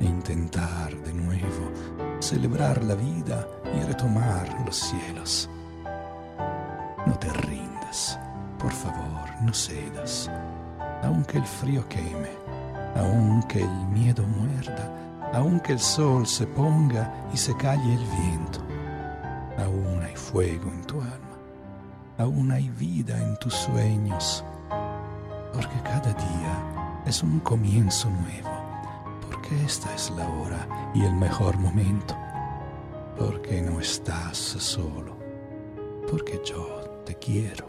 e intentar de nuevo celebrar la vida y retomar los cielos. No te rindas, por favor, no cedas, aunque el frío queme, aunque el miedo muerda, aunque el sol se ponga y se calle el viento, aún hay fuego en tu alma, aún hay vida en tus sueños, porque cada día es un comienzo nuevo esta es la hora y el mejor momento, porque no estás solo, porque yo te quiero.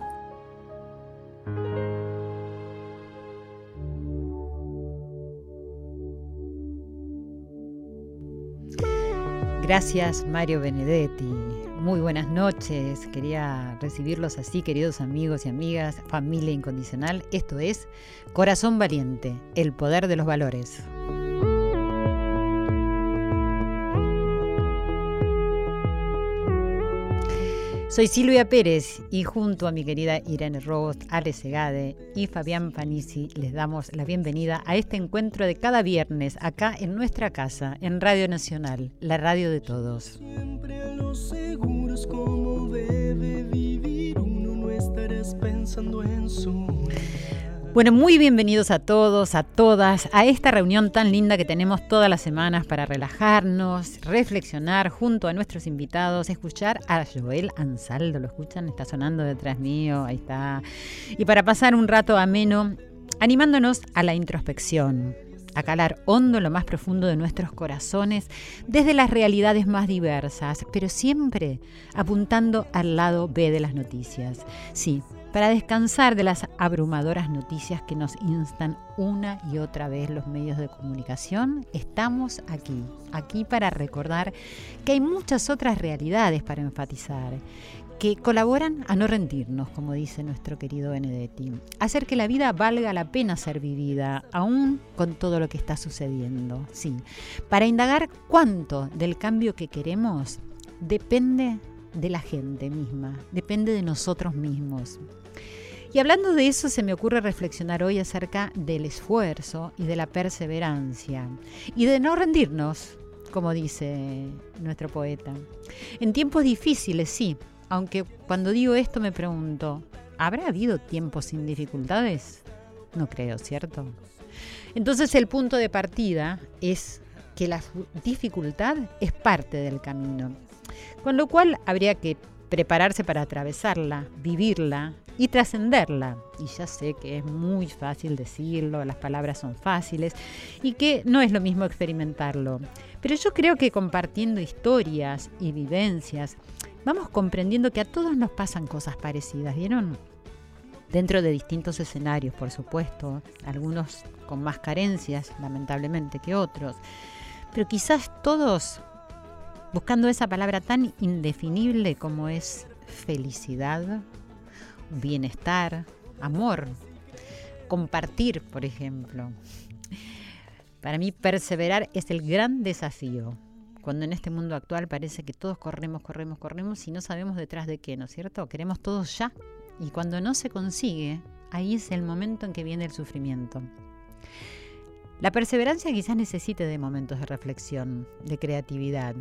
Gracias Mario Benedetti. Muy buenas noches. Quería recibirlos así, queridos amigos y amigas, familia incondicional. Esto es Corazón Valiente, el poder de los valores. Soy Silvia Pérez y junto a mi querida Irene Rost, Ale Segade y Fabián Panisi les damos la bienvenida a este encuentro de cada viernes acá en nuestra casa, en Radio Nacional, la radio de todos. Siempre a los seguros como debe vivir uno, no estarás pensando en soñar. Bueno, muy bienvenidos a todos, a todas, a esta reunión tan linda que tenemos todas las semanas para relajarnos, reflexionar junto a nuestros invitados, escuchar a Joel Ansaldo, ¿lo escuchan? Está sonando detrás mío, ahí está. Y para pasar un rato ameno, animándonos a la introspección, a calar hondo lo más profundo de nuestros corazones, desde las realidades más diversas, pero siempre apuntando al lado B de las noticias. Sí, para descansar de las abrumadoras noticias que nos instan una y otra vez los medios de comunicación, estamos aquí, aquí para recordar que hay muchas otras realidades para enfatizar, que colaboran a no rendirnos, como dice nuestro querido Benedetti, hacer que la vida valga la pena ser vivida, aún con todo lo que está sucediendo. Sí, para indagar cuánto del cambio que queremos depende de la gente misma, depende de nosotros mismos. Y hablando de eso, se me ocurre reflexionar hoy acerca del esfuerzo y de la perseverancia y de no rendirnos, como dice nuestro poeta. En tiempos difíciles, sí, aunque cuando digo esto me pregunto, ¿habrá habido tiempos sin dificultades? No creo, ¿cierto? Entonces el punto de partida es que la dificultad es parte del camino, con lo cual habría que prepararse para atravesarla, vivirla y trascenderla. Y ya sé que es muy fácil decirlo, las palabras son fáciles y que no es lo mismo experimentarlo. Pero yo creo que compartiendo historias y vivencias, vamos comprendiendo que a todos nos pasan cosas parecidas, ¿vieron? Dentro de distintos escenarios, por supuesto, algunos con más carencias, lamentablemente, que otros, pero quizás todos buscando esa palabra tan indefinible como es felicidad, bienestar, amor, compartir, por ejemplo. Para mí perseverar es el gran desafío cuando en este mundo actual parece que todos corremos, corremos, corremos y no sabemos detrás de qué, ¿no es cierto? Queremos todos ya. Y cuando no se consigue, ahí es el momento en que viene el sufrimiento. La perseverancia quizás necesite de momentos de reflexión, de creatividad,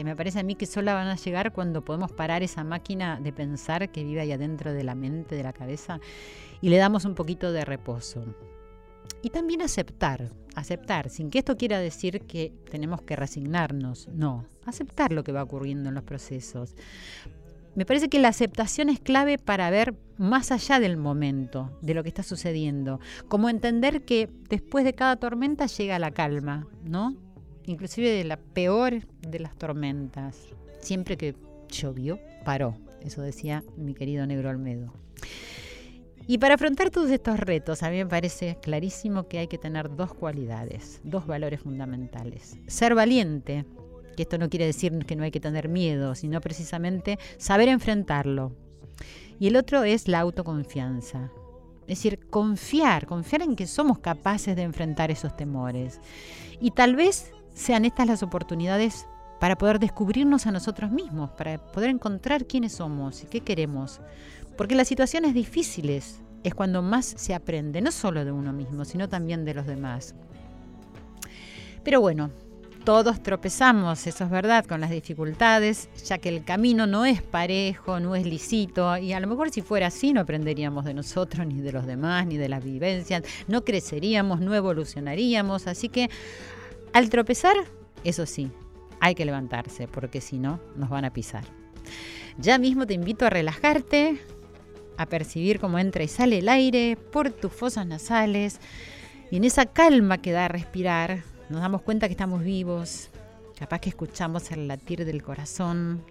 que me parece a mí que solo van a llegar cuando podemos parar esa máquina de pensar que vive ahí adentro de la mente, de la cabeza, y le damos un poquito de reposo. Y también aceptar, aceptar, sin que esto quiera decir que tenemos que resignarnos, no, aceptar lo que va ocurriendo en los procesos. Me parece que la aceptación es clave para ver más allá del momento, de lo que está sucediendo, como entender que después de cada tormenta llega la calma, ¿no? Inclusive de la peor de las tormentas. Siempre que llovió, paró. Eso decía mi querido Negro Olmedo. Y para afrontar todos estos retos, a mí me parece clarísimo que hay que tener dos cualidades, dos valores fundamentales. Ser valiente, que esto no quiere decir que no hay que tener miedo, sino precisamente saber enfrentarlo. Y el otro es la autoconfianza. Es decir, confiar, confiar en que somos capaces de enfrentar esos temores. Y tal vez sean estas las oportunidades para poder descubrirnos a nosotros mismos, para poder encontrar quiénes somos y qué queremos. Porque las situaciones difíciles es cuando más se aprende, no solo de uno mismo, sino también de los demás. Pero bueno, todos tropezamos, eso es verdad, con las dificultades, ya que el camino no es parejo, no es lisito, y a lo mejor si fuera así no aprenderíamos de nosotros, ni de los demás, ni de las vivencias, no creceríamos, no evolucionaríamos, así que al tropezar, eso sí, hay que levantarse, porque si no, nos van a pisar. Ya mismo te invito a relajarte, a percibir cómo entra y sale el aire por tus fosas nasales y en esa calma que da a respirar nos damos cuenta que estamos vivos, capaz que escuchamos el latir del corazón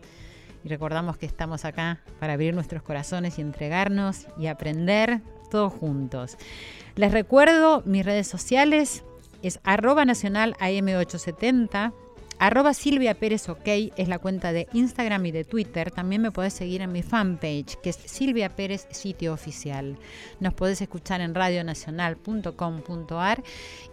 y recordamos que estamos acá para abrir nuestros corazones y entregarnos y aprender todos juntos. Les recuerdo mis redes sociales, es arroba nacional AM870 Arroba Silvia Pérez OK es la cuenta de Instagram y de Twitter. También me puedes seguir en mi fanpage, que es Silvia Pérez Sitio Oficial. Nos puedes escuchar en radionacional.com.ar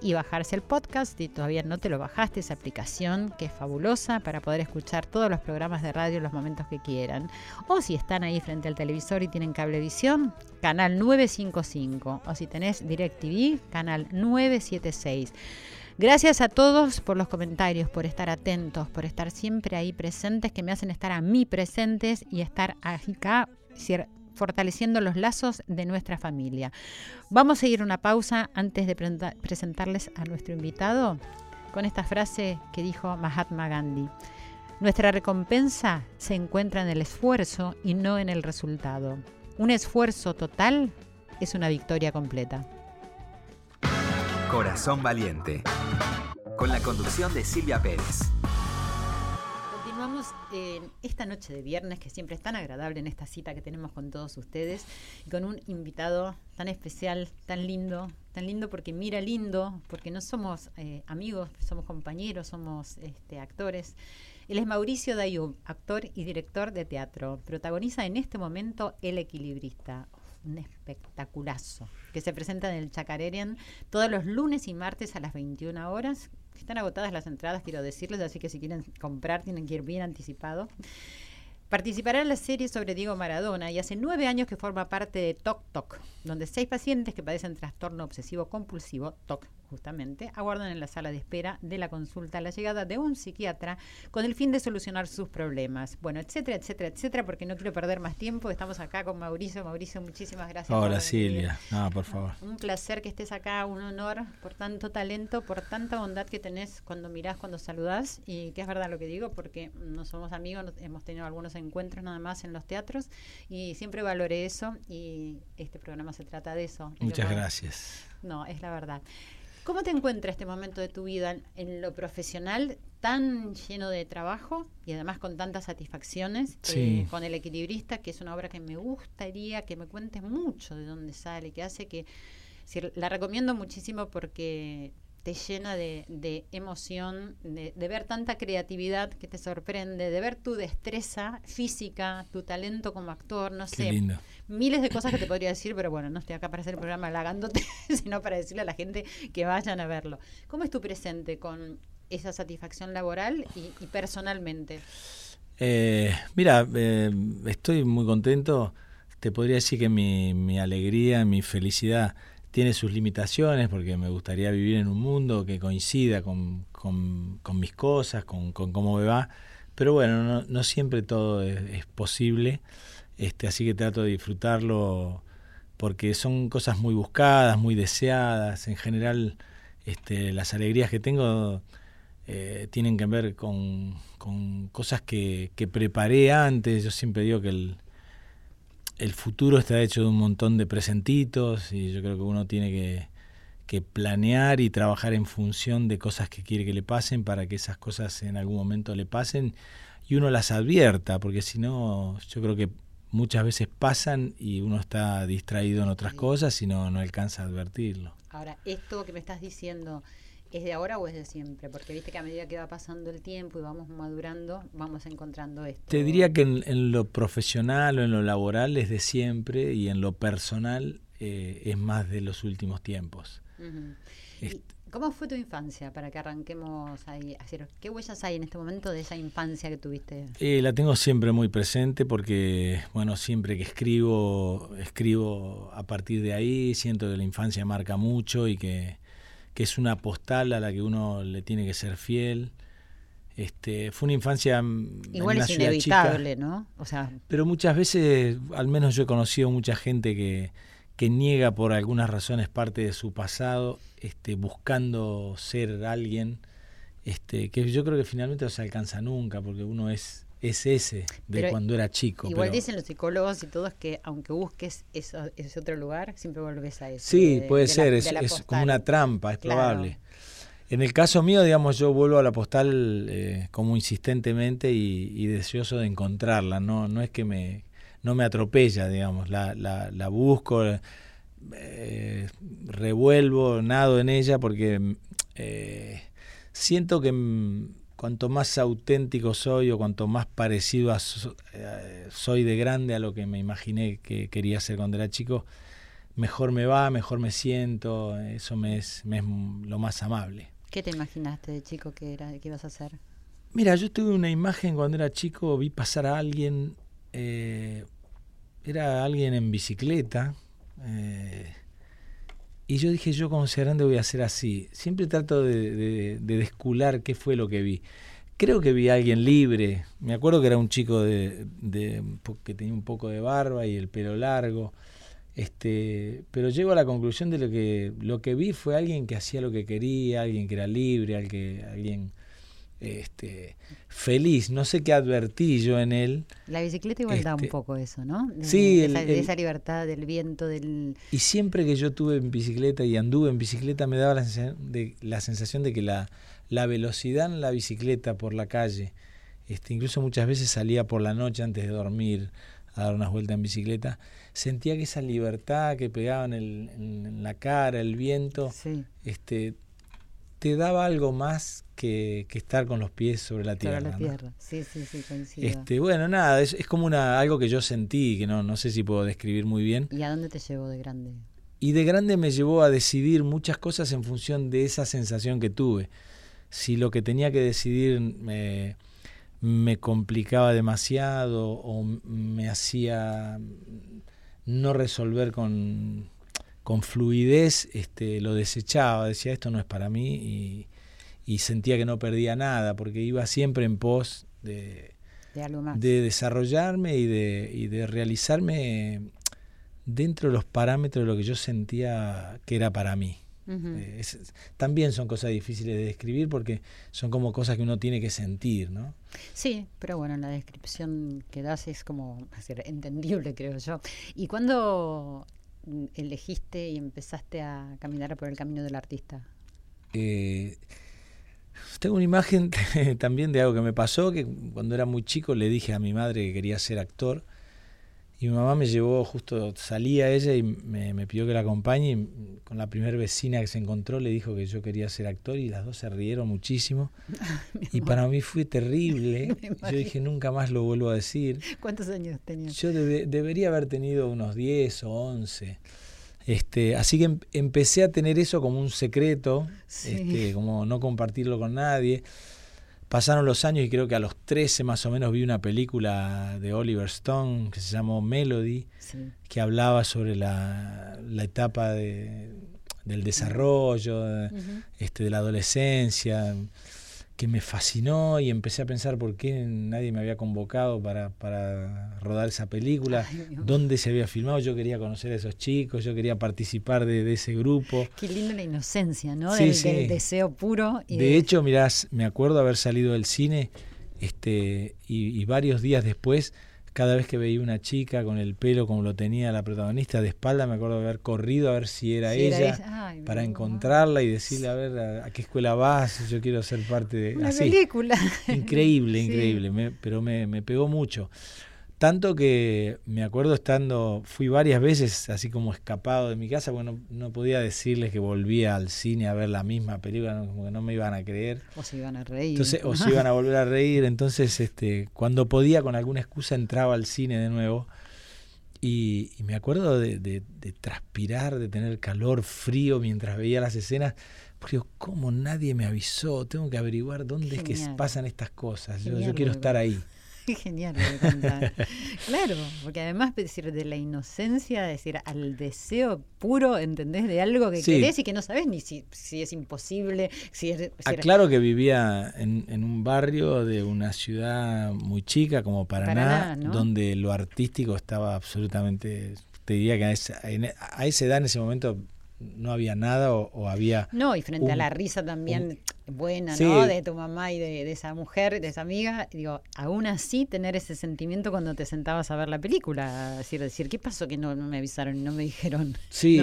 y bajarse el podcast. Si todavía no te lo bajaste, esa aplicación que es fabulosa para poder escuchar todos los programas de radio en los momentos que quieran. O si están ahí frente al televisor y tienen cablevisión, canal 955. O si tenés DirecTV, canal 976. Gracias a todos por los comentarios, por estar atentos, por estar siempre ahí presentes, que me hacen estar a mí presentes y estar acá fortaleciendo los lazos de nuestra familia. Vamos a ir una pausa antes de presentarles a nuestro invitado con esta frase que dijo Mahatma Gandhi. Nuestra recompensa se encuentra en el esfuerzo y no en el resultado. Un esfuerzo total es una victoria completa. Corazón Valiente, con la conducción de Silvia Pérez. Continuamos en esta noche de viernes, que siempre es tan agradable en esta cita que tenemos con todos ustedes, y con un invitado tan especial, tan lindo, tan lindo porque mira lindo, porque no somos eh, amigos, somos compañeros, somos este, actores. Él es Mauricio Dayub, actor y director de teatro. Protagoniza en este momento El Equilibrista, un espectaculazo, que se presenta en el Chacarerian todos los lunes y martes a las 21 horas están agotadas las entradas, quiero decirles, así que si quieren comprar tienen que ir bien anticipado. Participará en la serie sobre Diego Maradona y hace nueve años que forma parte de Toc Toc, donde seis pacientes que padecen trastorno obsesivo compulsivo, TOC, justamente, aguardan en la sala de espera de la consulta la llegada de un psiquiatra con el fin de solucionar sus problemas. Bueno, etcétera, etcétera, etcétera, porque no quiero perder más tiempo. Estamos acá con Mauricio. Mauricio, muchísimas gracias. Hola Silvia, no, por favor. Un placer que estés acá, un honor por tanto talento, por tanta bondad que tenés cuando mirás, cuando saludás, y que es verdad lo que digo, porque no somos amigos, hemos tenido algunos encuentros nada más en los teatros, y siempre valoré eso, y este programa se trata de eso. Muchas gracias. No, es la verdad. ¿Cómo te encuentras este momento de tu vida en lo profesional tan lleno de trabajo y además con tantas satisfacciones eh, con El Equilibrista, que es una obra que me gustaría que me cuentes mucho de dónde sale, que hace que... la recomiendo muchísimo porque te llena de, emoción, de, ver tanta creatividad que te sorprende, de ver tu destreza física, tu talento como actor, no sé. Miles de cosas que te podría decir, pero bueno, no estoy acá para hacer el programa halagándote, sino para decirle a la gente que vayan a verlo. ¿Cómo es tu presente con esa satisfacción laboral y, personalmente? Eh, mira, eh, estoy muy contento. Te podría decir que mi, mi alegría, mi felicidad tiene sus limitaciones porque me gustaría vivir en un mundo que coincida con, mis cosas, con, cómo me va, pero bueno, no, siempre todo es, posible, este, así que trato de disfrutarlo porque son cosas muy buscadas, muy deseadas, en general este, las alegrías que tengo eh, tienen que ver con, cosas que, preparé antes, yo siempre digo que el futuro está hecho de un montón de presentitos y yo creo que uno tiene que, planear y trabajar en función de cosas que quiere que le pasen para que esas cosas en algún momento le pasen y uno las advierta, porque si no, yo creo que muchas veces pasan y uno está distraído en otras cosas y no, no alcanza a advertirlo. Ahora, esto que me estás diciendo ¿Es de ahora o es de siempre? Porque viste que a medida que va pasando el tiempo y vamos madurando, vamos encontrando esto. Te diría que en, lo profesional o en lo laboral es de siempre y en lo personal eh, es más de los últimos tiempos. ¿Cómo fue tu infancia para que arranquemos ahí? ¿Qué huellas hay en este momento de esa infancia que tuviste? Eh, la tengo siempre muy presente porque, bueno, siempre que escribo, escribo a partir de ahí, siento que la infancia marca mucho y que que es una postal a la que uno le tiene que ser fiel. Este, fue una infancia igual es inevitable, ¿no? O sea, pero muchas veces, al menos yo he conocido mucha gente que, que niega por algunas razones parte de su pasado, este, buscando ser alguien, este, que yo creo que finalmente no se alcanza nunca, porque uno es es ese de cuando era chico. Igual dicen los psicólogos y todos que aunque busques eso, ese otro lugar, siempre volvés a eso. Sí, puede ser, es, como una trampa, es probable. En el caso mío, digamos, yo vuelvo a la postal eh, como insistentemente y, deseoso de encontrarla. No, no es que me, no me atropella, digamos, la, la, la busco, eh, revuelvo, nado en ella porque eh, siento que cuanto más auténtico soy o cuanto más parecido eh, soy de grande a lo que me imaginé que quería ser cuando era chico, mejor me va, mejor me siento, eso me es, lo más amable. ¿Qué te imaginaste de chico que, era, que ibas a hacer? Mira, yo tuve una imagen cuando era chico, vi pasar a alguien, eh, era alguien en bicicleta, eh, y yo dije, yo como sea grande voy a ser así. Siempre trato de, descular qué fue lo que vi. Creo que vi a alguien libre. Me acuerdo que era un chico de, que tenía un poco de barba y el pelo largo. Este, pero llego a la conclusión de lo que lo que vi fue alguien que hacía lo que quería, alguien que era libre, alguien este, feliz, no sé qué advertí yo en él. La bicicleta igual da un este, poco eso, ¿no? De, sí, esa, libertad del viento, del... Y siempre que yo tuve en bicicleta y anduve en bicicleta me daba la sensación de, la sensación de que la, la velocidad en la bicicleta por la calle este, incluso muchas veces salía por la noche antes de dormir a dar unas vueltas en bicicleta, sentía que esa libertad que pegaba en, el, en la cara, el viento, este, te daba algo más que, estar con los pies sobre la tierra. Sobre la tierra, sí, sí, sí, coincido. Este, bueno, nada, es, es, como una, algo que yo sentí, que no, no sé si puedo describir muy bien. ¿Y a dónde te llevó de grande? Y de grande me llevó a decidir muchas cosas en función de esa sensación que tuve. Si lo que tenía que decidir me, me complicaba demasiado o me hacía no resolver con, con fluidez, este, lo desechaba, decía esto no es para mí y, y sentía que no perdía nada porque iba siempre en pos de, de, desarrollarme y de, y de realizarme dentro de los parámetros de lo que yo sentía que era para mí. Eh, también son cosas difíciles de describir porque son como cosas que uno tiene que sentir, ¿no? Sí, pero bueno, la descripción que das es como entendible, creo yo. ¿Y cuándo elegiste y empezaste a caminar por el camino del artista? Eh, tengo una imagen también de algo que me pasó, que cuando era muy chico le dije a mi madre que quería ser actor y mi mamá me llevó, justo salía ella y me, pidió que la acompañe. Y con la primera vecina que se encontró le dijo que yo quería ser actor y las dos se rieron muchísimo. y para mí fue terrible. yo dije, nunca más lo vuelvo a decir. ¿Cuántos años tenías? Yo debería haber tenido unos 10 o 11. Este, así que em, empecé a tener eso como un secreto, este, como no compartirlo con nadie. Pasaron los años y creo que a los 13 más o menos vi una película de Oliver Stone que se llamó Melody, que hablaba sobre la, la etapa de, del desarrollo, este, de la adolescencia que me fascinó y empecé a pensar por qué nadie me había convocado para, para rodar esa película, dónde se había filmado, yo quería conocer a esos chicos, yo quería participar de, ese grupo. Qué linda la inocencia, ¿no? del, deseo puro. de, hecho, mirás, me acuerdo haber salido del cine este, y varios días después cada vez que veía una chica con el pelo como lo tenía la protagonista de espalda, me acuerdo de haber corrido a ver si era ella, para encontrarla y decirle a ver a, qué escuela vas, yo quiero ser parte de... Una película. Increíble, increíble, pero me, me pegó mucho. Tanto que me acuerdo estando, fui varias veces así como escapado de mi casa, porque no, podía decirles que volvía al cine a ver la misma película, como que no me iban a creer. O se iban a reír. Entonces, o se iban a volver a reír. Entonces, este, cuando podía, con alguna excusa, entraba al cine de nuevo. Y, me acuerdo de, transpirar, de tener calor, frío mientras veía las escenas. Porque como nadie me avisó, tengo que averiguar dónde es que pasan estas cosas. yo, yo quiero estar ahí. Genial claro, porque además decir de la inocencia, decir al deseo puro, ¿entendés? De algo que querés y que no sabes ni si, es imposible. Si es, Aclaro que vivía en, un barrio de una ciudad muy chica como Paraná, donde lo artístico estaba absolutamente, te diría que a esa, a esa edad en ese momento no había nada o, había... No, y frente a la risa también buena, ¿no? De tu mamá y de, esa mujer, de esa amiga, digo, aún así tener ese sentimiento cuando te sentabas a ver la película, decir, decir ¿qué pasó que no, me avisaron y no me dijeron? Sí,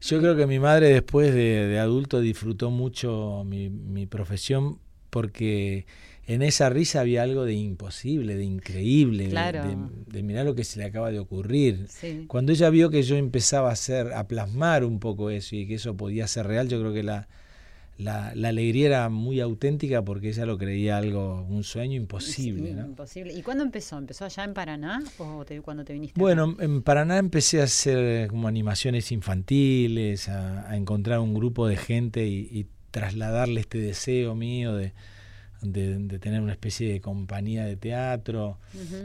yo creo que mi madre después de, adulto disfrutó mucho mi, mi profesión porque en esa risa había algo de imposible, de increíble, de, mirar lo que se le acaba de ocurrir. Cuando ella vio que yo empezaba a hacer, a plasmar un poco eso y que eso podía ser real, yo creo que la, la, alegría era muy auténtica porque ella lo creía algo, un sueño imposible. Imposible. ¿Y cuándo empezó? ¿Empezó allá en Paraná o cuando te viniste? Bueno, en Paraná empecé a hacer como animaciones infantiles, a, encontrar un grupo de gente y trasladarle este deseo mío de de, tener una especie de compañía de teatro.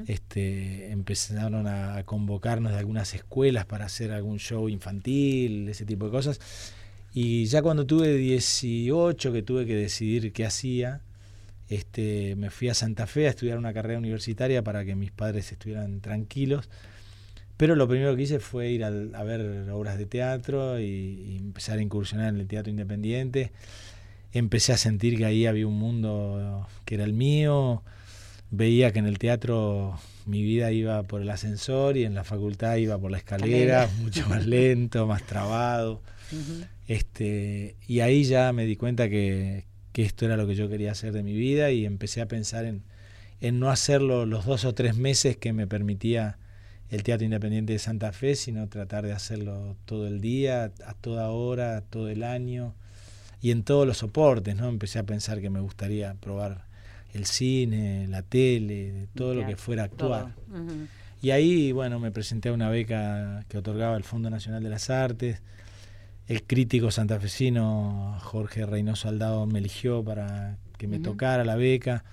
este, empezaron a convocarnos de algunas escuelas para hacer algún show infantil, ese tipo de cosas. Y ya cuando tuve 18, que tuve que decidir qué hacía, este, me fui a Santa Fe a estudiar una carrera universitaria para que mis padres estuvieran tranquilos. Pero lo primero que hice fue ir a, ver obras de teatro y, y, empezar a incursionar en el teatro independiente empecé a sentir que ahí había un mundo que era el mío. Veía que en el teatro mi vida iba por el ascensor y en la facultad iba por la escalera, mucho más lento, más trabado. este, y ahí ya me di cuenta que, esto era lo que yo quería hacer de mi vida y empecé a pensar en, en no hacerlo los dos o tres meses que me permitía el Teatro Independiente de Santa Fe, sino tratar de hacerlo todo el día, a toda hora, todo el año y en todos los soportes, ¿no? Empecé a pensar que me gustaría probar el cine, la tele, todo lo que fuera actuar. Y ahí, bueno, me presenté a una beca que otorgaba el Fondo Nacional de las Artes. El crítico santafesino Jorge Reynoso Aldado me eligió para que me tocara la beca.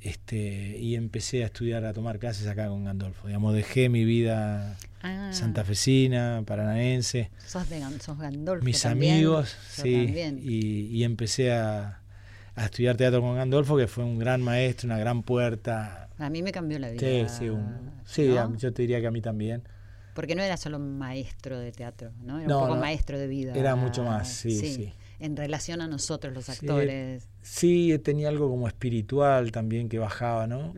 Este, y empecé a estudiar, a tomar clases acá con Gandolfo. Digamos, dejé mi vida ah. santafesina, paranaense. Sos, de, Gandolfo. Mis amigos, sí. Y, y, empecé a, a, estudiar teatro con Gandolfo, que fue un gran maestro, una gran puerta. A mí me cambió la vida. Sí, sí, yo te diría que a mí también. Porque no era solo maestro de teatro, ¿no? Era un poco maestro de vida. Era mucho más, sí. sí en relación a nosotros los actores. Sí, tenía algo como espiritual también que bajaba, ¿no?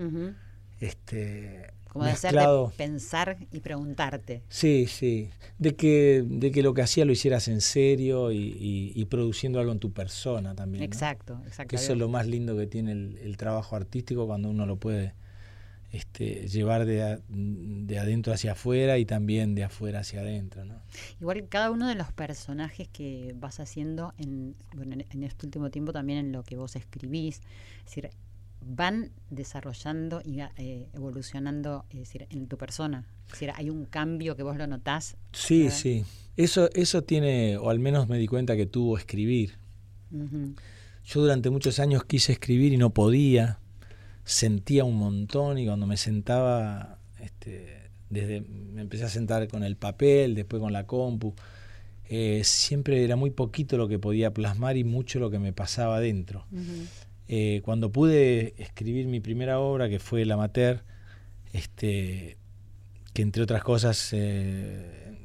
Este como de hacerte pensar y preguntarte. Sí, sí. De que, de que lo que hacía lo hicieras en serio y, produciendo algo en tu persona también. Exacto, exacto. Que eso es lo más lindo que tiene el trabajo artístico cuando uno lo puede este, llevar de, de, adentro hacia afuera y también de afuera hacia adentro. ¿no? Igual cada uno de los personajes que vas haciendo en, en este último tiempo también en lo que vos escribís, es decir, van desarrollando y eh, evolucionando es decir, en tu persona. Es decir, hay un cambio que vos lo notás. Sí, sí. Eso, eso tiene, o al menos me di cuenta que tuvo escribir. Yo durante muchos años quise escribir y no podía sentía un montón y cuando me sentaba, este, desde me empecé a sentar con el papel, después con la compu, eh, siempre era muy poquito lo que podía plasmar y mucho lo que me pasaba dentro. Eh, cuando pude escribir mi primera obra, que fue El Amateur, este, que entre otras cosas eh,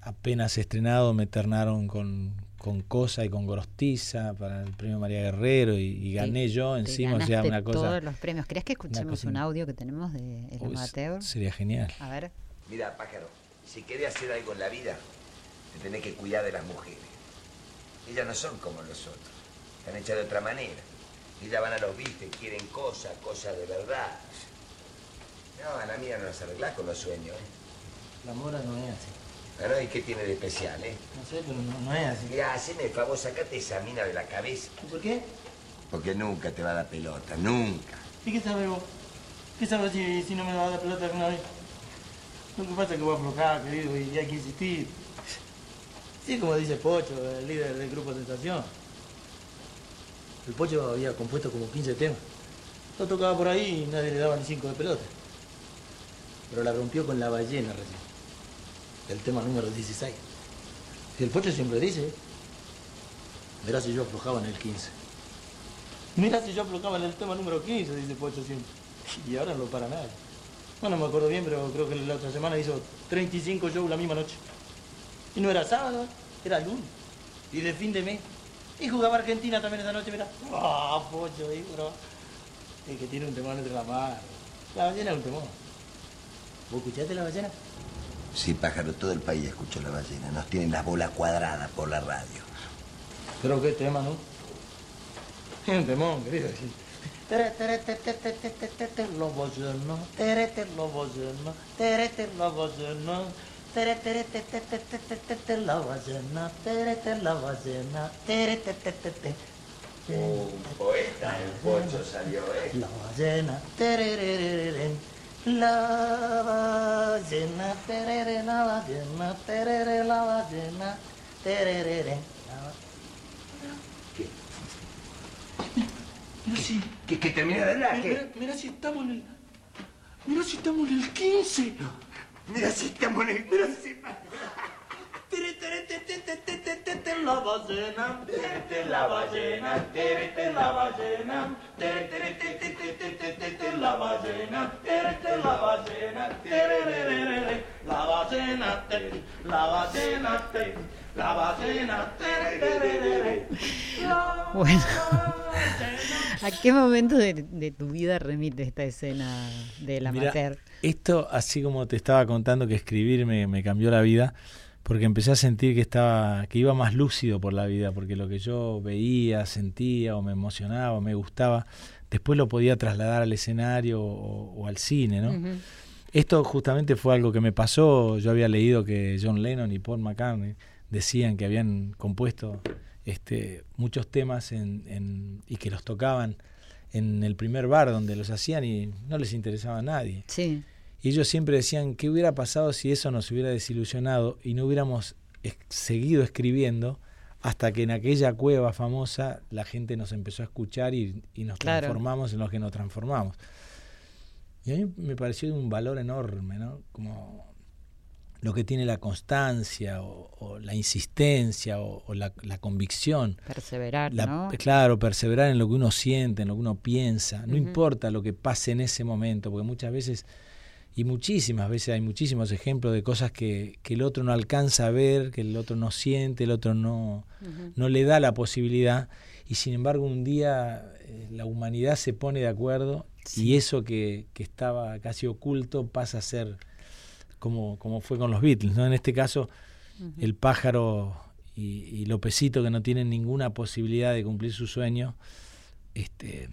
apenas estrenado me ternaron con, con Cosa y con Gorostiza para el premio María Guerrero y, gané yo encima, o sea, una cosa. Todos los premios. ¿Querés que escuchemos un audio que tenemos de El Amateur? Sería genial. A ver. Mira, pájaro, si querés hacer algo en la vida, te tenés que cuidar de las mujeres. Ellas no son como nosotros, están hechas de otra manera. Ellas van a los vistes, quieren cosas, cosas de verdad. No, a la mía no las arreglás con los sueños. ¿eh? La mora no es así. ¿y qué tiene de especial, eh? No sé, pero no, es así. Mira, haceme el favor, sacate esa mina de la cabeza. ¿Por qué? Porque nunca te va a dar pelota, nunca. ¿Y qué sabes vos? ¿Qué sabes si, si no me va a dar pelota alguna vez? Lo que pasa es que voy a aflojar, querido, y hay que insistir. Sí, como dice Pocho, el líder del grupo Tentación. El Pocho había compuesto como 15 temas. Lo tocaba por ahí y nadie le daba ni 5 de pelota. Pero la rompió con la ballena recién el tema número 16. Y el Pocho siempre dice, mira si yo aflojaba en el 15. Mira si yo aflojaba en el tema número 15, dice Pocho siempre. Y ahora no lo para nada. Bueno, no me acuerdo bien, pero creo que la otra semana hizo 35 shows la misma noche. Y no era sábado, era lunes. Y de fin de mes. Y jugaba Argentina también esa noche, mira. ¡Ah, Pocho, hijo, bro! Es que tiene un temor entre la mar. La ballena es un temor. ¿Vos escuchaste la ballena? Sí, pájaro, todo el país escuchó la ballena. Nos tienen las bolas cuadradas por la radio. Pero qué tema, ¿no? Es un temón, querido. Sí. La ballena, la ballena, la ballena. La ballena, ballena, Un poeta, el pocho salió, ¿eh? La ballena, la ballena, terere, la ballena, terere, la ballena. ¿Qué? Mira si... ¿Que, que termina de hablar? Mira, mira, si estamos en el... Mira si estamos en el 15. Mira si estamos en el... Mira si... La ballena, la ballena, la ballena, la ballena, la ballena, la ballena, la ballena, la ballena. Bueno, ¿a qué momento de, de, tu vida remite esta escena de la mater? Esto, así como te estaba contando que escribir me, me cambió la vida, porque empecé a sentir que estaba que iba más lúcido por la vida porque lo que yo veía sentía o me emocionaba o me gustaba después lo podía trasladar al escenario o, al cine, ¿no? Esto justamente fue algo que me pasó, yo había leído que John Lennon y Paul McCartney decían que habían compuesto este, muchos temas en, y que los tocaban en el primer bar donde los hacían y no les interesaba a nadie. Sí. Y ellos siempre decían, ¿qué hubiera pasado si eso nos hubiera desilusionado y no hubiéramos seguido escribiendo hasta que en aquella cueva famosa la gente nos empezó a escuchar y, nos transformamos en los que nos transformamos? Y a mí me pareció un valor enorme, ¿no? Como lo que tiene la constancia o, la insistencia o, la, convicción. Perseverar, ¿no? Claro, perseverar en lo que uno siente, en lo que uno piensa. No importa lo que pase en ese momento, porque muchas veces, y muchísimas veces hay muchísimos ejemplos de cosas que, el otro no alcanza a ver, que el otro no siente, el otro no, no le da la posibilidad. Y sin embargo un día eh, la humanidad se pone de acuerdo y eso que, que estaba casi oculto pasa a ser como, como fue con los Beatles. ¿no? En este caso, el pájaro y, y, Lopecito, que no tienen ninguna posibilidad de cumplir su sueño, este,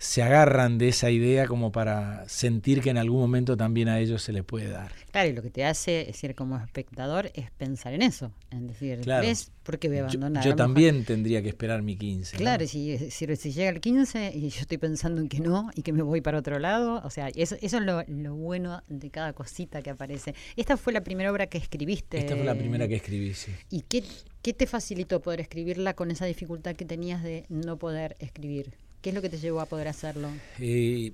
se agarran de esa idea como para sentir que en algún momento también a ellos se les puede dar. Claro, y lo que te hace, es decir, como espectador, es pensar en eso, en decir, claro. ¿Por qué voy a abandonar? Yo, también tendría que esperar mi 15. Claro, si, si, llega el 15 y yo estoy pensando en que no y que me voy para otro lado, o sea, eso, eso es lo, lo bueno de cada cosita que aparece. Esta fue la primera obra que escribiste. Esta fue la primera que escribí, sí. ¿Y qué, qué te facilitó poder escribirla con esa dificultad que tenías de no poder escribir? ¿Qué es lo que te llevó a poder hacerlo? Eh,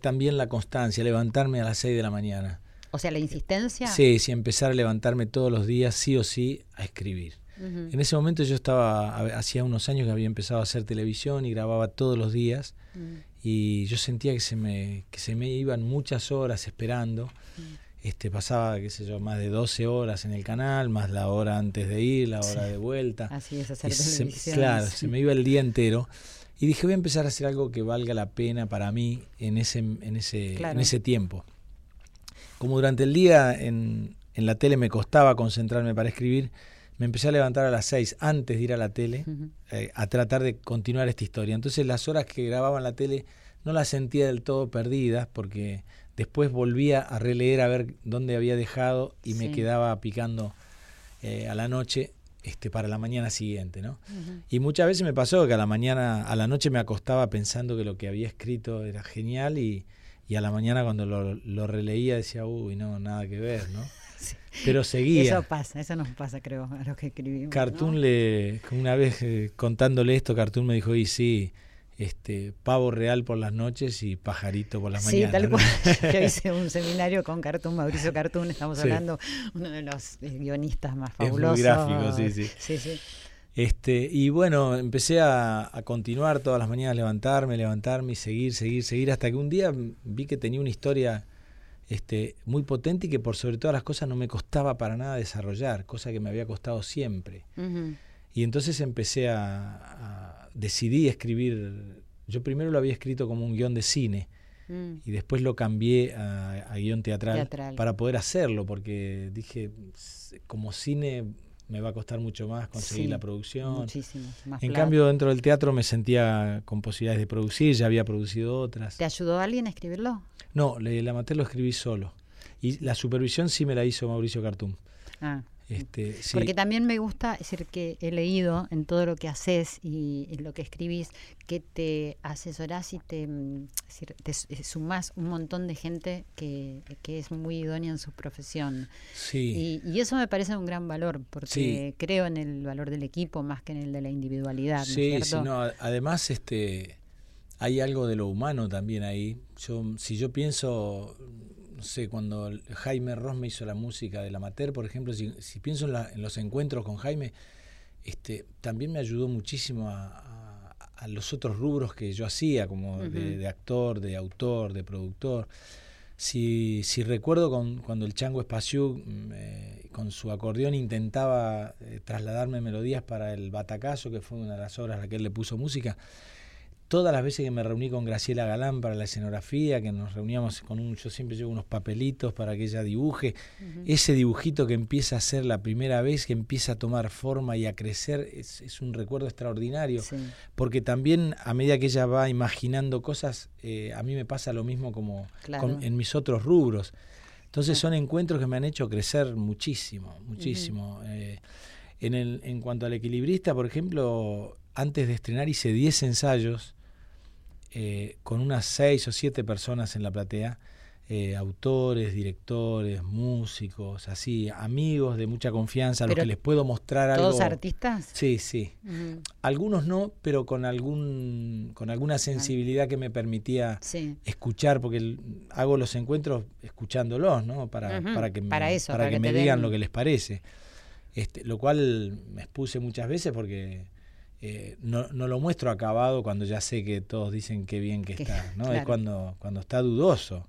también la constancia, levantarme a las 6 de la mañana. O sea, la insistencia. Sí, sí, empezar a levantarme todos los días, sí o sí, a escribir. En ese momento yo estaba, hacía unos años que había empezado a hacer televisión y grababa todos los días mm. y yo sentía que se me, que se me iban muchas horas esperando. Mm. Este, pasaba, qué sé yo, más de 12 horas en el canal, más la hora antes de ir, la hora de vuelta. Así es, hacer televisión. claro, se me iba el día entero. Y dije, voy a empezar a hacer algo que valga la pena para mí en ese, en ese, en ese tiempo. Como durante el día en, en, la tele me costaba concentrarme para escribir, me empecé a levantar a las seis antes de ir a la tele eh, a tratar de continuar esta historia. Entonces las horas que grababa en la tele no las sentía del todo perdidas porque después volvía a releer a ver dónde había dejado y me quedaba picando eh, a la noche este, para la mañana siguiente, ¿no? Y muchas veces me pasó que a la mañana, a la noche me acostaba pensando que lo que había escrito era genial y, a la mañana cuando lo, releía decía, uy, no, nada que ver, ¿no? Pero seguía. Eso pasa, eso nos pasa, creo, a los que escribimos. Cartoon le, una vez eh, contándole esto, Cartoon me dijo, y sí, este, pavo real por las noches y pajarito por las mañanas. Sí, tal cual. Yo hice un seminario con Cartoon, Mauricio Cartoon, estamos hablando, uno de los eh, guionistas más fabulosos. Es muy gráfico, sí, sí. sí, sí. Este, y bueno, empecé a, a, continuar todas las mañanas, levantarme, levantarme y seguir, seguir, seguir, hasta que un día vi que tenía una historia este, muy potente y que por sobre todas las cosas no me costaba para nada desarrollar, cosa que me había costado siempre. Y entonces empecé a decidí escribir, yo primero lo había escrito como un guion de cine mm. y después lo cambié a, guion teatral, para poder hacerlo, porque dije, como cine me va a costar mucho más conseguir la producción. en cambio, dentro del teatro me sentía con posibilidades de producir, ya había producido otras. ¿Te ayudó alguien a escribirlo? No, el amateur lo escribí solo. Y la supervisión sí me la hizo Mauricio Cartum. Ah. Este, Porque también me gusta, es decir, que he leído en todo lo que haces y en lo que escribís, que te asesorás y te, mm, te sumás un montón de gente que, es muy idónea en su profesión. Sí. Y, eso me parece un gran valor, porque creo en el valor del equipo más que en el de la individualidad. Sí, además este, hay algo de lo humano también ahí. Yo, si yo pienso no sé, cuando Jaime Ross me hizo la música del amateur, por ejemplo, si, pienso en, los encuentros con Jaime, este, también me ayudó muchísimo a, los otros rubros que yo hacía, como de, actor, de autor, de productor. Si, si recuerdo con, cuando el Chango Espaciú mm, eh, con su acordeón intentaba eh, trasladarme melodías para el Batacazo, que fue una de las obras a la que él le puso música, todas las veces que me reuní con Graciela Galán para la escenografía, que nos reuníamos con un, yo siempre llevo unos papelitos para que ella dibuje, ese dibujito que empieza a ser la primera vez, que empieza a tomar forma y a crecer, es, un recuerdo extraordinario, porque también a medida que ella va imaginando cosas, eh, a mí me pasa lo mismo como en mis otros rubros. Entonces son encuentros que me han hecho crecer muchísimo, muchísimo. Eh, en, el, en cuanto al equilibrista, por ejemplo, antes de estrenar hice 10 ensayos eh, con unas seis o siete personas en la platea, eh, autores, directores, músicos, así, amigos de mucha confianza, a los que les puedo mostrar algo. ¿Todos artistas? Sí, sí. Algunos no, pero con algún con alguna sensibilidad que me permitía escuchar, porque hago los encuentros escuchándolos, ¿no? Para, para que me, para que, me digan lo que les parece. Este, lo cual me expuse muchas veces porque eh, no, no, lo muestro acabado cuando ya sé que todos dicen qué bien que está, ¿no? Es cuando, cuando está dudoso.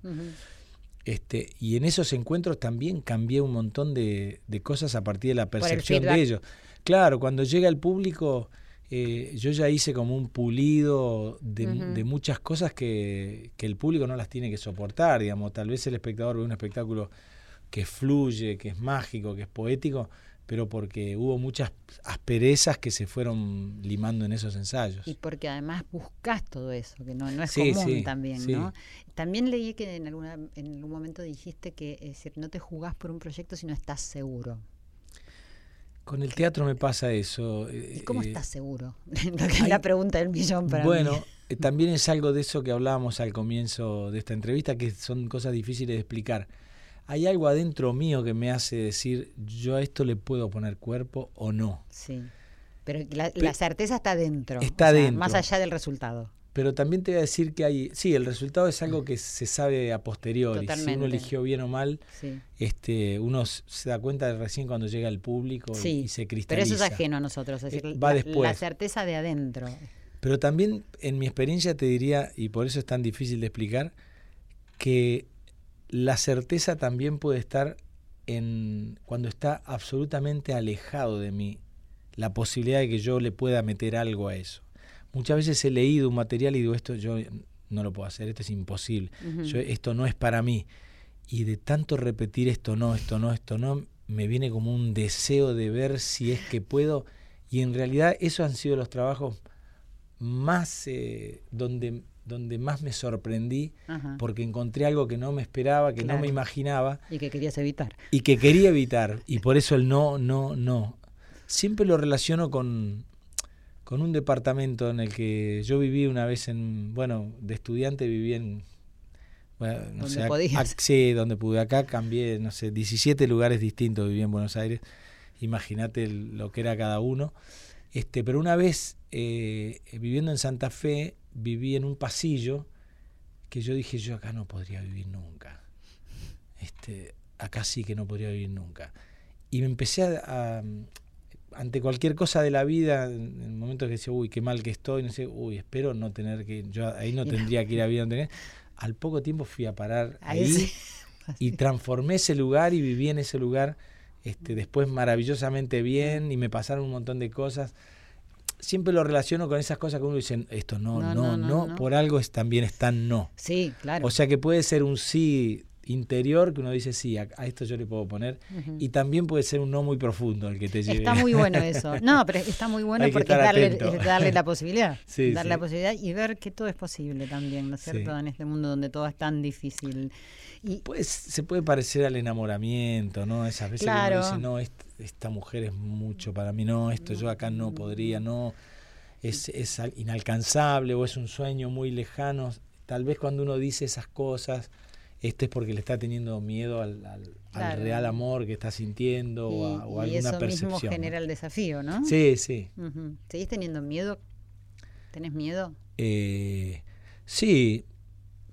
este, y en esos encuentros también cambié un montón de, cosas a partir de la percepción de ellos. Claro, cuando llega el público, eh, yo ya hice como un pulido de, de muchas cosas que, que, el público no las tiene que soportar, digamos. Tal vez el espectador ve un espectáculo que fluye, que es mágico, que es poético, pero porque hubo muchas asperezas que se fueron limando en esos ensayos. Y porque además buscas todo eso, que no, no es común también, ¿no? También leí que en, alguna, en algún momento dijiste que es decir, no te jugás por un proyecto si no estás seguro. Con el teatro me pasa eso. ¿Y cómo eh, estás seguro? es la pregunta del millón para bueno, mí. Bueno, eh, también es algo de eso que hablábamos al comienzo de esta entrevista, que son cosas difíciles de explicar hay algo adentro mío que me hace decir, yo a esto le puedo poner cuerpo o no. Sí. Pero la, certeza está dentro. Está dentro. Más allá del resultado. Pero también te voy a decir que hay, sí, el resultado es algo que se sabe a posteriori. Si uno eligió bien o mal, este, uno se da cuenta recién cuando llega al público y, se cristaliza. Pero eso es ajeno a nosotros, es decir, eh, Va después. la certeza de adentro. Pero también en mi experiencia te diría, y por eso es tan difícil de explicar, que la certeza también puede estar en cuando está absolutamente alejado de mí la posibilidad de que yo le pueda meter algo a eso. Muchas veces he leído un material y digo, esto yo no lo puedo hacer, esto es imposible, esto no es para mí. Y de tanto repetir esto no, esto no, esto no, me viene como un deseo de ver si es que puedo. Y en realidad esos han sido los trabajos más eh, donde donde más me sorprendí porque encontré algo que no me esperaba, que no me imaginaba. Y que querías evitar. Y que quería evitar. Y por eso el no, no, no. Siempre lo relaciono con, con un departamento en el que yo viví una vez en, bueno, de estudiante viví en... Bueno, no sé, sí, donde pude. Acá cambié, no sé, 17 lugares distintos viví en Buenos Aires. Imagínate lo que era cada uno. Este, pero una vez eh, viviendo en Santa Fe, viví en un pasillo que yo dije, yo acá no podría vivir nunca. Este, acá sí que no podría vivir nunca. Y me empecé a, ante cualquier cosa de la vida, en el momento que decía, uy, qué mal que estoy, no sé, uy, espero no tener que, yo ahí no tendría que ir a vivir donde Al poco tiempo fui a parar ahí, y transformé ese lugar y viví en ese lugar este, después maravillosamente bien y me pasaron un montón de cosas siempre lo relaciono con esas cosas que uno dice, esto no, no, no, por algo es, también tan no. Sí, claro. O sea que puede ser un sí interior que uno dice, sí, a, esto yo le puedo poner, y también puede ser un no muy profundo el que te lleve. Está muy bueno eso. No, pero está muy bueno porque es darle, darle, la posibilidad. darle la posibilidad y ver que todo es posible también, ¿no es cierto? En este mundo donde todo es tan difícil. Y, pues se puede parecer al enamoramiento, ¿no? Esas veces que uno dice, no, esta, mujer es mucho para mí, no, esto yo acá no podría, no, es, es inalcanzable o es un sueño muy lejano. Tal vez cuando uno dice esas cosas, este es porque le está teniendo miedo al, real amor que está sintiendo o, a, o y eso mismo genera el desafío, ¿no? Sí, sí. ¿Seguís teniendo miedo? ¿Tenés miedo? Eh, sí,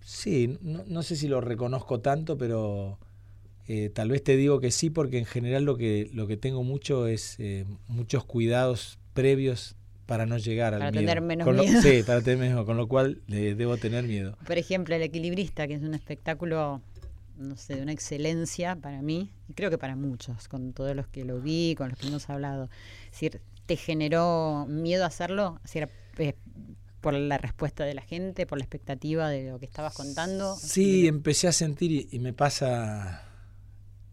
Sí, no, sé si lo reconozco tanto, pero eh, tal vez te digo que sí, porque en general lo que, lo que tengo mucho es eh, muchos cuidados previos para no llegar al para miedo. Tener menos miedo. sí, para tener menos con lo cual debo tener miedo. Por ejemplo, El Equilibrista, que es un espectáculo, no sé, de una excelencia para mí, y creo que para muchos, con todos los que lo vi, con los que hemos hablado. Es decir, ¿te generó miedo hacerlo? Es decir, por la respuesta de la gente, por la expectativa de lo que estabas contando. Sí, empecé a sentir y, y me pasa,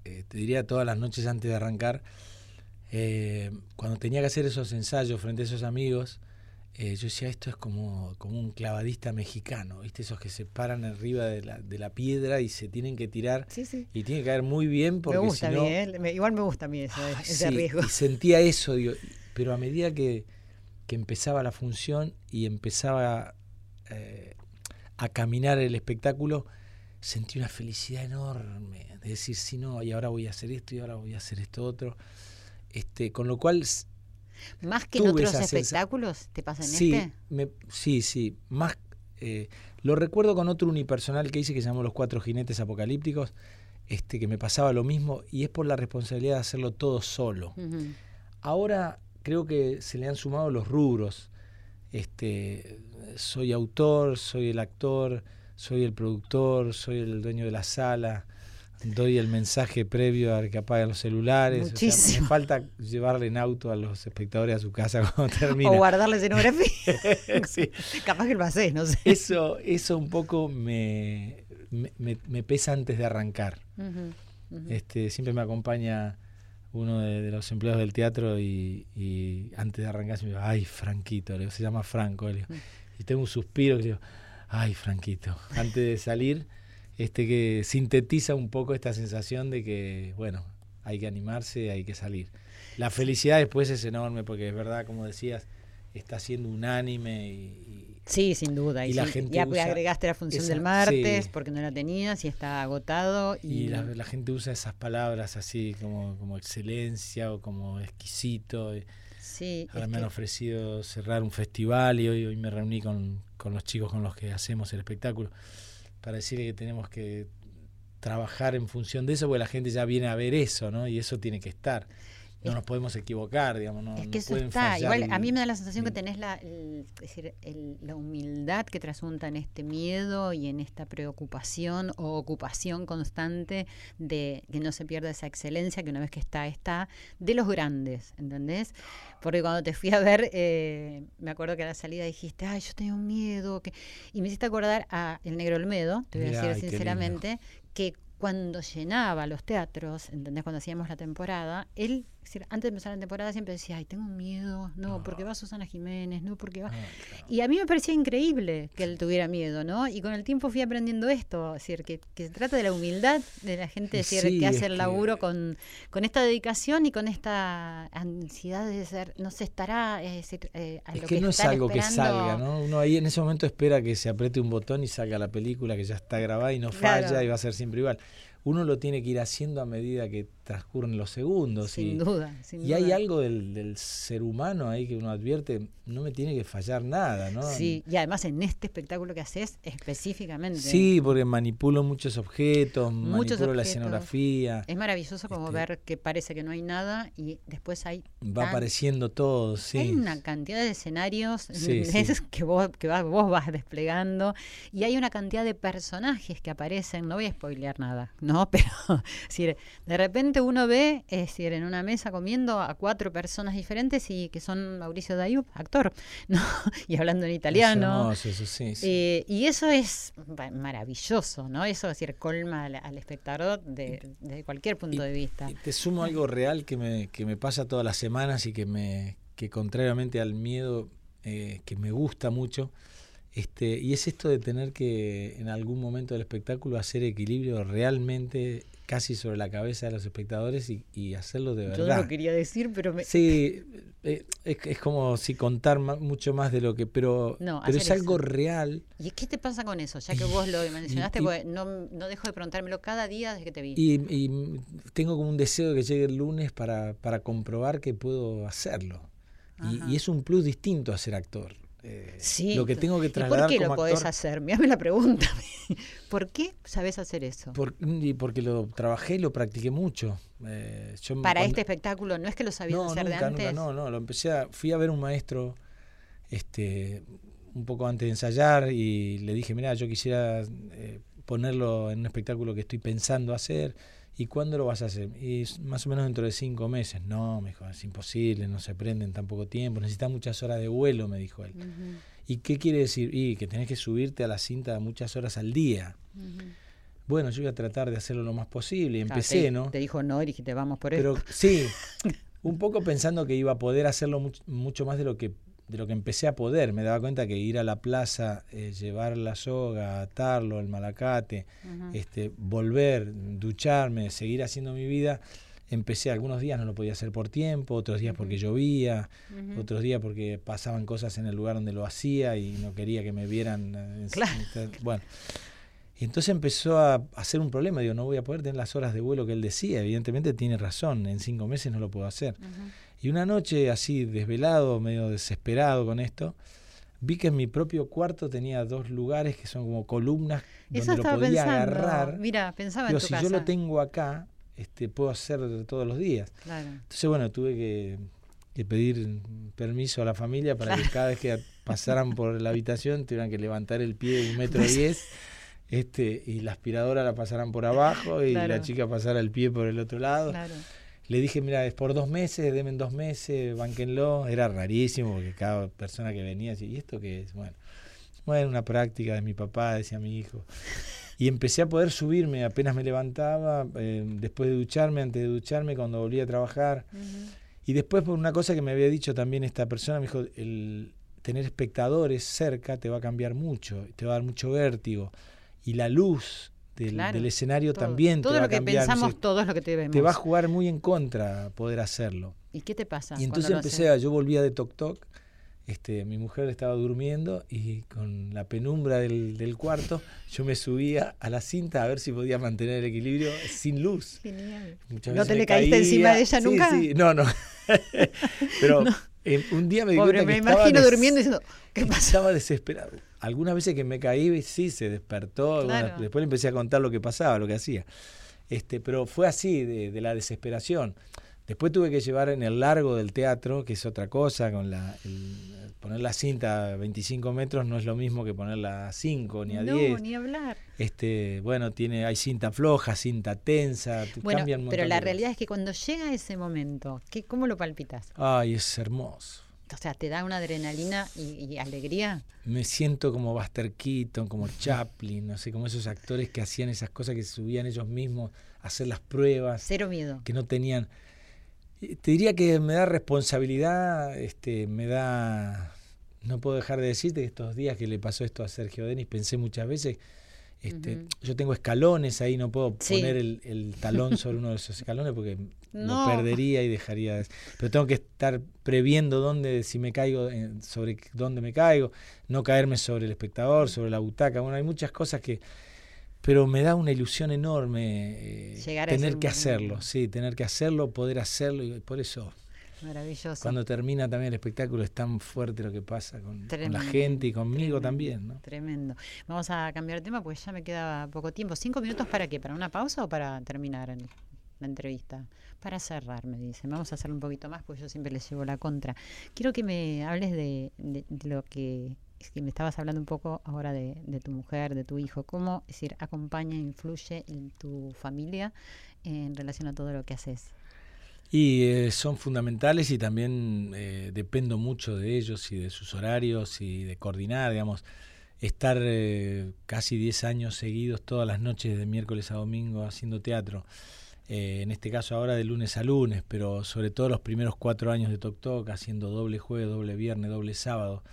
eh, te diría todas las noches antes de arrancar, eh, cuando tenía que hacer esos ensayos frente a esos amigos, eh, yo decía, esto es como, como un clavadista mexicano, ¿viste? Esos que se paran arriba de la, de la piedra y se tienen que tirar Sí, sí. y tiene que caer muy bien porque Me gusta a mí, ¿eh? Me- igual me gusta a mí ese, Ay, ese sí, riesgo. Y sentía eso, digo, pero a medida que, que empezaba la función y empezaba eh, a caminar el espectáculo, sentí una felicidad enorme de decir, sí, no, y ahora voy a hacer esto y ahora voy a hacer esto otro. Este, con lo cual, Más que en otros espectáculos, ¿te pasa en sí, este? me- sí, sí, más... eh, lo recuerdo con otro unipersonal que hice que se llamó Los Cuatro Jinetes Apocalípticos, este, que me pasaba lo mismo, y es por la responsabilidad de hacerlo todo solo. Ahora creo que se le han sumado los rubros. Este, soy autor, soy el actor, soy el productor, soy el dueño de la sala, doy el mensaje previo a que apaguen los celulares. o sea, Muchísimo. me falta llevarle en auto a los espectadores a su casa cuando termina. O guardar la escenografía. Sí. Capaz que lo haces, no sé. Eso, eso un poco me, me, pesa antes de arrancar. Este, siempre me acompaña uno de, de los empleados del teatro y, y antes de arrancar me digo, ay, Franquito, le digo, se llama Franco, le digo. y tengo un suspiro que le digo, ay, Franquito, antes de salir, este que sintetiza un poco esta sensación de que, bueno, hay que animarse, hay que salir. La felicidad después es enorme porque es verdad, como decías, está siendo unánime y, y- Sí, sin duda. Y Y, la sí, gente ya usa agregaste la función esa- del martes sí. porque no la tenías y está agotado. Y, Y la, la gente usa esas palabras así como, como excelencia o como exquisito. sí, Ahora me han que- ofrecido cerrar un festival y hoy, hoy me reuní con, con los chicos con los que hacemos el espectáculo para decirle que tenemos que trabajar en función de eso porque la gente ya viene a ver eso, ¿no? Y eso tiene que estar. No nos podemos equivocar, digamos, no, Es no que eso está. Igual a mí me da la sensación que tenés la, el- es decir, el- la humildad que trasunta en este miedo y en esta preocupación o ocupación constante de que no se pierda esa excelencia que una vez que está, está, de los grandes, ¿entendés? Porque cuando te fui a ver, eh, me acuerdo que a la salida dijiste, ay, yo tengo miedo. Que... Y me hiciste acordar a El Negro Olmedo, te voy a decir sinceramente, que cuando llenaba los teatros, ¿entendés? Cuando hacíamos la temporada, él, decir, antes de empezar la temporada siempre decía, ay, tengo miedo, no, porque va Susana Jiménez, no, porque va... Ah, claro. Y a mí me parecía increíble que él tuviera miedo, ¿no? Y con el tiempo fui aprendiendo esto, es decir, que, que se trata de la humildad de la gente, es decir, Sí, que hace el que- laburo con, con esta dedicación y con esta ansiedad de ser, no se estará, es decir, eh, a Es lo que, no es algo que salga, ¿no? Uno ahí en ese momento espera que se apriete un botón y salga la película que ya está grabada y no Claro. falla y va a ser siempre igual. Uno lo tiene que ir haciendo a medida que transcurren los segundos. Sin y, duda, sin y hay algo del, del ser humano ahí que uno advierte, no me tiene que fallar nada, ¿no? Sí, y además en este espectáculo que haces específicamente. Sí, porque manipulo muchos objetos, Muchos manipulo la escenografía, Es maravilloso como Este- ver que parece que no hay nada y después hay, va tan- apareciendo todo, sí. hay una cantidad de escenarios Sí, sí. que, vos, que vas- vos vas desplegando y hay una cantidad de personajes que aparecen, no voy a spoilear nada, ¿no? Pero de repente uno ve, es decir, en una mesa comiendo a cuatro personas diferentes y que son Mauricio Dayub, actor, ¿no? Y hablando en Es italiano. hermoso, eso sí, sí. Eh, y eso es maravilloso, ¿no? Eso es decir, colma al, al espectador de, de cualquier punto de vista. Y te sumo algo real que me, que me pasa todas las semanas y que me que contrariamente al miedo eh, que me gusta mucho este y es esto de tener que en algún momento del espectáculo hacer equilibrio realmente casi sobre la cabeza de los espectadores y, y hacerlo de Yo no verdad lo quería decir, pero me, sí eh, es, es como si contar mucho más de lo que pero No, pero es algo real ¿Y qué te pasa con eso? Ya que vos lo mencionaste, y- porque no, no dejo de preguntármelo cada día desde que te vi. y, y tengo como un deseo de que llegue el lunes para, para comprobar que puedo hacerlo. Y es un plus distinto a ser actor. Eh, sí. lo que tengo que ¿Y trasladar por qué como lo podés actor, hacer? Mírame la pregunta. ¿Por qué sabés hacer eso? por- y porque lo trabajé y lo practiqué mucho. Eh, yo Para cuando- este espectáculo, ¿no es que lo sabías no, hacer nunca, de antes? nunca, no, no, lo empecé a, fui a ver un maestro este un poco antes de ensayar y le dije, mira, yo quisiera eh, ponerlo en un espectáculo que estoy pensando hacer. ¿Y cuándo lo vas a hacer? Y más o menos dentro de cinco meses. No, me dijo, es imposible, no se aprende en tan poco tiempo, necesita muchas horas de vuelo, me dijo él. ¿Y qué quiere decir? Y que tenés que subirte a la cinta muchas horas al día. Bueno, yo voy a tratar de hacerlo lo más posible. Empecé, te, ¿no? Te dijo no y dijiste vamos por Pero esto. sí, un poco pensando que iba a poder hacerlo mucho, mucho más de lo que de lo que empecé a poder. Me daba cuenta que ir a la plaza, eh, llevar la soga, atarlo, el malacate, este, volver, ducharme, seguir haciendo mi vida. Empecé algunos días no lo podía hacer por tiempo, otros días porque llovía, otros días porque pasaban cosas en el lugar donde lo hacía y no quería que me vieran. eh, Claro. Bueno, y entonces empezó a hacer un problema. Digo, no voy a poder tener las horas de vuelo que él decía. Evidentemente tiene razón, en cinco meses no lo puedo hacer. Y una noche, así desvelado, medio desesperado con esto, vi que en mi propio cuarto tenía dos lugares que son como columnas Eso donde lo podía pensando. agarrar. Mira, pensaba Digo, en tu si casa. yo lo tengo acá, este, puedo hacer todos los días. Claro. Entonces, bueno, tuve que, que pedir permiso a la familia para que cada vez que pasaran por la habitación tuvieran que levantar el pie de un metro diez este, y la aspiradora la pasaran por abajo y Claro. la chica pasara el pie por el otro lado. Claro. Le dije, mira, es por dos meses, denme dos meses, bánquenlo. Era rarísimo porque cada persona que venía decía, ¿y esto qué es? Bueno, bueno, una práctica de mi papá, decía mi hijo. Y empecé a poder subirme apenas me levantaba, eh, después de ducharme, antes de ducharme, cuando volví a trabajar. Y después por una cosa que me había dicho también esta persona, me dijo, el tener espectadores cerca te va a cambiar mucho, te va a dar mucho vértigo. Y la luz del, Claro, del escenario Todo, también todo te va lo que cambiar. Me pensamos, todo es lo que te vemos. te va a jugar muy en contra poder hacerlo. ¿Y qué te pasa? Y entonces empecé a, yo volvía de Toc Toc, este, mi mujer estaba durmiendo y con la penumbra del, del cuarto yo me subía a la cinta a ver si podía mantener el equilibrio sin luz. Genial. Muchas ¿No veces te me le caíste encima de ella Sí, nunca? Sí, no, no. Pero eh, un día me di Pobre, cuenta me que estaba imagino durmiendo diciendo, ¿qué pasa? Estaba desesperado. Algunas veces que me caí, sí, se despertó. después le empecé a contar lo que pasaba, lo que hacía. Este, pero fue así, de, de la desesperación. Después tuve que llevar en el largo del teatro, que es otra cosa, con la el- poner la cinta a 25 metros no es lo mismo que ponerla a 5 ni a no, 10. ni hablar. Este, bueno, tiene, hay cinta floja, cinta tensa, Bueno, cambian pero la realidad es que cuando llega ese momento, ¿qué, ¿cómo lo palpitas? Ay, es hermoso. O sea, ¿te da una adrenalina y, y alegría? Me siento como Buster Keaton, como Chaplin, no sé, como esos actores que hacían esas cosas que subían ellos mismos a hacer las pruebas, Cero miedo. que no tenían. Eh, Te diría que me da responsabilidad, este, me da. No puedo dejar de decirte que estos días que le pasó esto a Sergio Denis, pensé muchas veces. Este. Yo tengo escalones ahí, no puedo Sí. poner el, el talón sobre uno de esos escalones porque No. lo perdería y dejaría. de- Pero tengo que estar previendo dónde, si me caigo, sobre dónde me caigo, no caerme sobre el espectador, sobre la butaca. Bueno, hay muchas cosas que. Pero me da una ilusión enorme eh, Llegar tener que momento. hacerlo, sí, tener que hacerlo, poder hacerlo y por eso Maravilloso. cuando termina también el espectáculo es tan fuerte lo que pasa con, con la gente y conmigo tremendo, también, ¿no? Tremendo. Vamos a cambiar de tema porque ya me queda poco tiempo. ¿Cinco minutos para qué? ¿Para una pausa o para terminar el- la entrevista? Para cerrar, me dicen. Vamos a hacerlo un poquito más porque yo siempre les llevo la contra. Quiero que me hables de, de- de lo que me estabas hablando un poco ahora de, de tu mujer, de tu hijo. ¿Cómo, es decir, acompaña, influye en tu familia en relación a todo lo que haces? Y eh, son fundamentales y también eh, dependo mucho de ellos y de sus horarios y de coordinar, digamos, estar eh, casi 10 años seguidos todas las noches de miércoles a domingo haciendo teatro. Eh, en este caso ahora de lunes a lunes, pero sobre todo los primeros cuatro años de Toc Toc, haciendo doble jueves, doble viernes, doble sábado,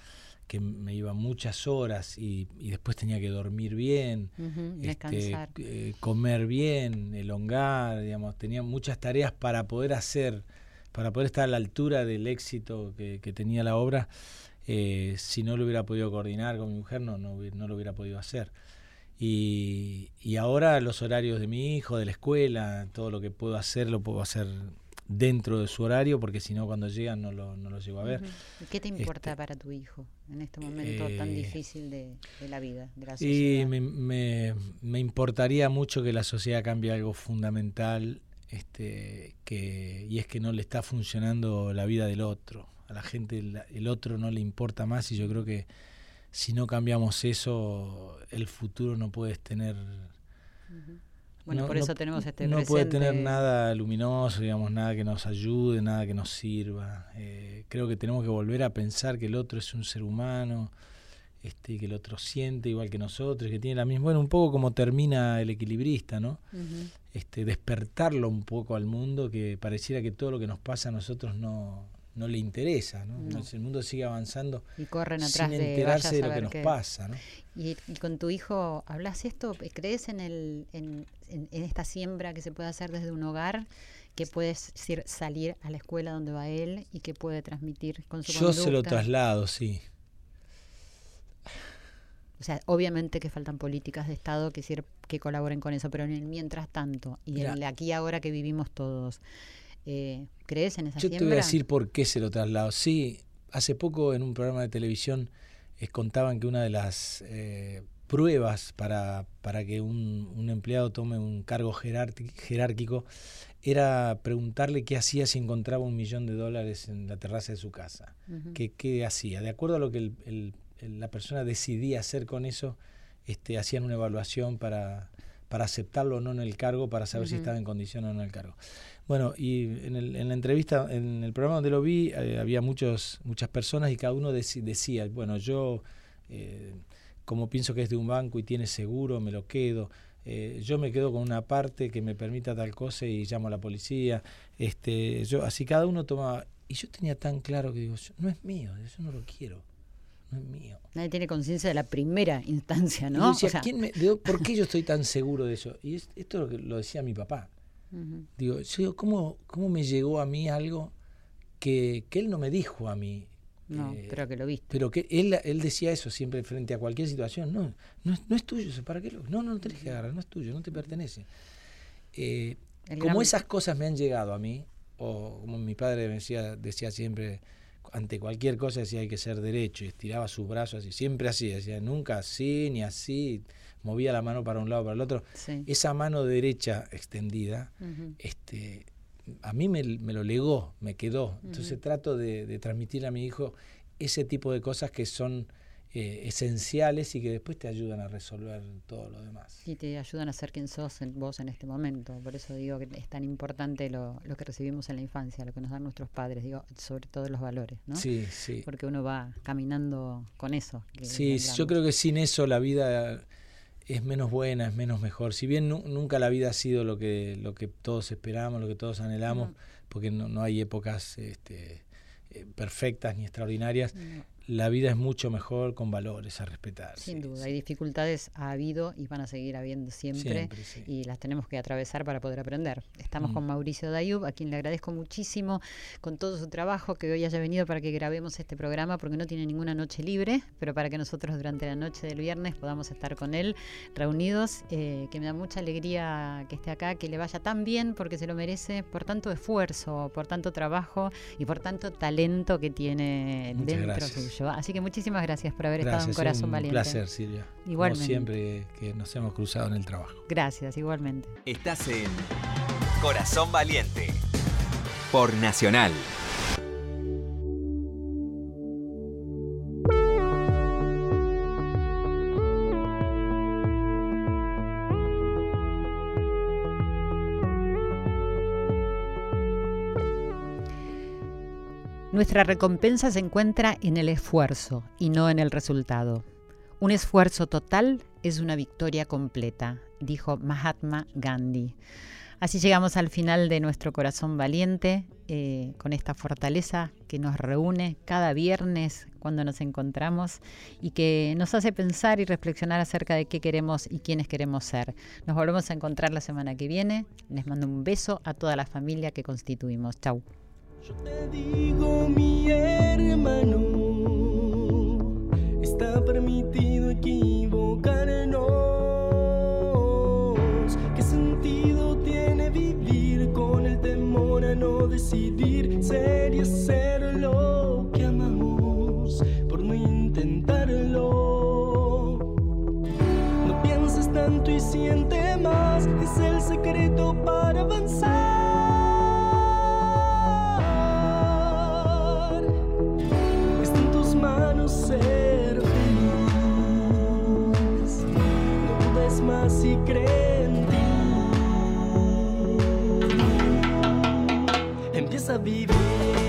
que me iba muchas horas y, y después tenía que dormir bien, Ujú, este, eh, comer bien, elongar, digamos, tenía muchas tareas para poder hacer, para poder estar a la altura del éxito que, que tenía la obra. Eh, si no lo hubiera podido coordinar con mi mujer, no, no, no lo hubiera podido hacer. Y, y ahora los horarios de mi hijo, de la escuela, todo lo que puedo hacer, lo puedo hacer dentro de su horario, porque si no, cuando llegan no lo, no lo llego a ver. ¿Y ¿Qué te importa Este, para tu hijo en este momento tan eh, difícil de, de la vida, de la Y sociedad? me, me, me importaría mucho que la sociedad cambie algo fundamental, este, que, y es que no le está funcionando la vida del otro. A la gente el, el otro no le importa más y yo creo que si no cambiamos eso, el futuro no puedes tener... Bueno, no- por no- eso tenemos este No puede tener nada luminoso, digamos, nada que nos ayude, nada que nos sirva. Eh, creo que tenemos que volver a pensar que el otro es un ser humano, este, que el otro siente igual que nosotros, que tiene la misma, bueno, un poco como termina el equilibrista, ¿no? este, despertarlo un poco al mundo, que pareciera que todo lo que nos pasa a nosotros no, no le interesa, ¿no? El mundo sigue avanzando y corren atrás sin enterarse de, lo que nos pasa, ¿no? Y, con tu hijo, ¿hablas esto? ¿Crees en, el, en, esta siembra que se puede hacer desde un hogar? que puedes salir a la escuela donde va él y que puede transmitir con su Yo se lo traslado, sí. O sea, obviamente que faltan políticas de Estado que, que colaboren con eso, pero en el mientras tanto, y en el aquí ahora que vivimos todos, eh, ¿crees en esa Yo te voy a decir por qué se lo traslado. Sí, hace poco en un programa de televisión eh, contaban que una de las eh, pruebas para, para que un, empleado tome un cargo jerárquico era preguntarle qué hacía si encontraba un millón de dólares en la terraza de su casa. ¿Qué, hacía? De acuerdo a lo que el la persona decidía hacer con eso, este, hacían una evaluación para, para aceptarlo o no en el cargo, para saber si estaba en condición o no en el cargo. Bueno, y en, el, en la entrevista, en el programa donde lo vi, eh, había muchos, muchas personas y cada uno decía, bueno, yo, eh, como pienso que es de un banco y tiene seguro, me lo quedo. Eh, yo me quedo con una parte que me permita tal cosa y llamo a la policía. Este, yo, así cada uno tomaba. Y yo tenía tan claro que digo, no es mío, yo no lo quiero mío. Nadie tiene conciencia de la primera instancia, ¿no? ¿por qué yo estoy tan seguro de eso? Y esto lo, que, lo decía mi papá. Digo, yo ¿cómo, ¿cómo me llegó a mí algo que, él no me dijo a mí? No, eh, pero que lo viste. Pero que él, él decía eso siempre frente a cualquier situación. No, no, no es tuyo, ¿para qué lo? No, no, no tenés que agarrar, no es tuyo, no te pertenece. Eh, como esas cosas me han llegado a mí, o como mi padre decía, decía siempre, ante cualquier cosa decía hay que ser derecho y estiraba sus brazos así, siempre así, decía nunca así ni así, movía la mano para un lado para el otro. Esa mano derecha extendida, este, a mí me, lo legó, me quedó. Entonces trato de, de transmitir a mi hijo ese tipo de cosas que son eh, esenciales y que después te ayudan a resolver todo lo demás. Y te ayudan a ser quien sos vos en este momento. Por eso digo que es tan importante lo, lo, que recibimos en la infancia, lo que nos dan nuestros padres, digo, sobre todo los valores, ¿no? Sí, sí. Porque uno va caminando con eso. Sí, yo creo que sin eso la vida es menos buena, es menos mejor. Si bien nunca la vida ha sido lo que, lo que todos esperamos, lo que todos anhelamos, porque no, no hay épocas este, eh, perfectas ni extraordinarias, la vida es mucho mejor con valores a respetar. Sin duda, hay dificultades, ha habido y van a seguir habiendo siempre, y las tenemos que atravesar para poder aprender. Estamos mm. con Mauricio Dayub, a quien le agradezco muchísimo con todo su trabajo que hoy haya venido para que grabemos este programa, porque no tiene ninguna noche libre, pero para que nosotros durante la noche del viernes podamos estar con él reunidos, eh, que me da mucha alegría que esté acá, que le vaya tan bien, porque se lo merece, por tanto esfuerzo, por tanto trabajo y por tanto talento que tiene dentro suyo. Así que muchísimas gracias por haber estado en Corazón Valiente. Un placer, Silvia. Igualmente. Como siempre que nos hemos cruzado en el trabajo. Gracias, igualmente. Estás en Corazón Valiente por Nacional. Nuestra recompensa se encuentra en el esfuerzo y no en el resultado. Un esfuerzo total es una victoria completa, dijo Mahatma Gandhi. Así llegamos al final de nuestro corazón valiente, eh, con esta fortaleza que nos reúne cada viernes cuando nos encontramos y que nos hace pensar y reflexionar acerca de qué queremos y quiénes queremos ser. Nos volvemos a encontrar la semana que viene. Les mando un beso a toda la familia que constituimos. Chau. Yo te digo, mi hermano, está permitido equivocarnos. ¿Qué sentido tiene vivir con el temor a no decidir ser y hacer lo que amamos por no intentarlo? No pienses tanto y siente más, es el secreto para avanzar. Empieza a vivir.